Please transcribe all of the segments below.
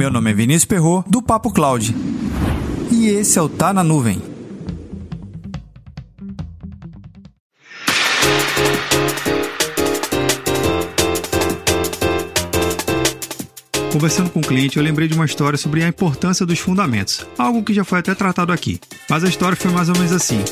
Meu nome é Vinícius Perro do Papo Cloud. E esse é o Tá na Nuvem. Conversando com o um cliente, eu lembrei de uma história sobre a importância dos fundamentos, algo que já foi até tratado aqui. Mas a história foi mais ou menos assim.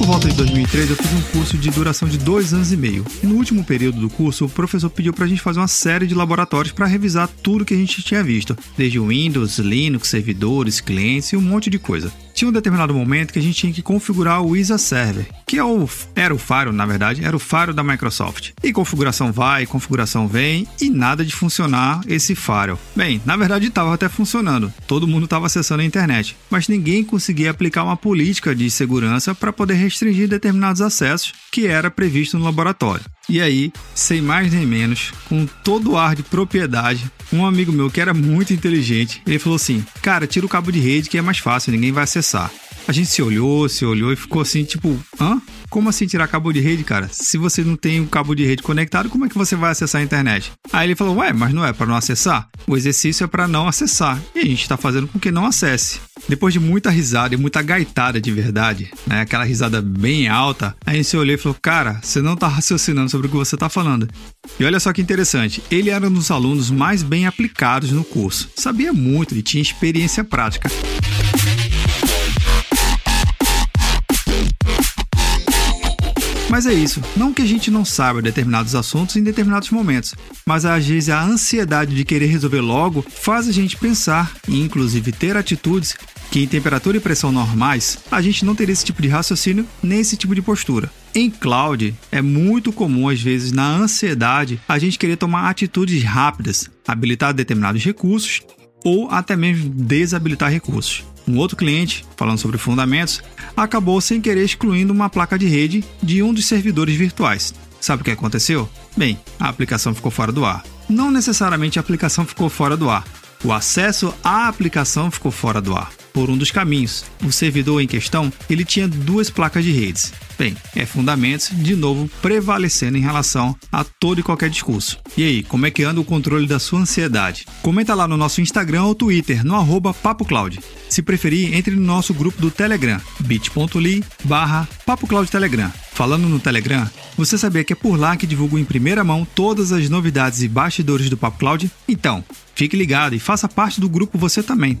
Por volta de 2013, eu fiz um curso de duração de dois anos e meio. E no último período do curso, o professor pediu para a gente fazer uma série de laboratórios para revisar tudo que a gente tinha visto, desde Windows, Linux, servidores, clientes e um monte de coisa tinha um determinado momento que a gente tinha que configurar o ISA Server, que é o, era o Faro, na verdade, era o Faro da Microsoft. E configuração vai, configuração vem e nada de funcionar esse Faro. Bem, na verdade estava até funcionando, todo mundo estava acessando a internet, mas ninguém conseguia aplicar uma política de segurança para poder restringir determinados acessos que era previsto no laboratório. E aí, sem mais nem menos, com todo o ar de propriedade, um amigo meu que era muito inteligente, ele falou assim: Cara, tira o cabo de rede que é mais fácil, ninguém vai acessar. A gente se olhou, se olhou e ficou assim, tipo, hã? Como assim tirar cabo de rede, cara? Se você não tem um cabo de rede conectado, como é que você vai acessar a internet? Aí ele falou, ué, mas não é para não acessar? O exercício é para não acessar. E a gente está fazendo com que não acesse. Depois de muita risada e muita gaitada de verdade, né? Aquela risada bem alta, a gente se olhou e falou, cara, você não tá raciocinando sobre o que você tá falando. E olha só que interessante, ele era um dos alunos mais bem aplicados no curso. Sabia muito e tinha experiência prática. Mas é isso, não que a gente não saiba determinados assuntos em determinados momentos, mas às vezes a ansiedade de querer resolver logo faz a gente pensar e inclusive ter atitudes que em temperatura e pressão normais a gente não teria esse tipo de raciocínio nem esse tipo de postura. Em cloud, é muito comum, às vezes, na ansiedade, a gente querer tomar atitudes rápidas, habilitar determinados recursos ou até mesmo desabilitar recursos. Um outro cliente, falando sobre fundamentos, acabou sem querer excluindo uma placa de rede de um dos servidores virtuais. Sabe o que aconteceu? Bem, a aplicação ficou fora do ar. Não necessariamente a aplicação ficou fora do ar, o acesso à aplicação ficou fora do ar por um dos caminhos. O servidor em questão, ele tinha duas placas de redes. Bem, é fundamentos, de novo, prevalecendo em relação a todo e qualquer discurso. E aí, como é que anda o controle da sua ansiedade? Comenta lá no nosso Instagram ou Twitter, no arroba PapoCloud. Se preferir, entre no nosso grupo do Telegram, bit.ly barra. Falando no Telegram, você sabia que é por lá que divulgo em primeira mão todas as novidades e bastidores do Papo Cloud? Então, fique ligado e faça parte do grupo você também.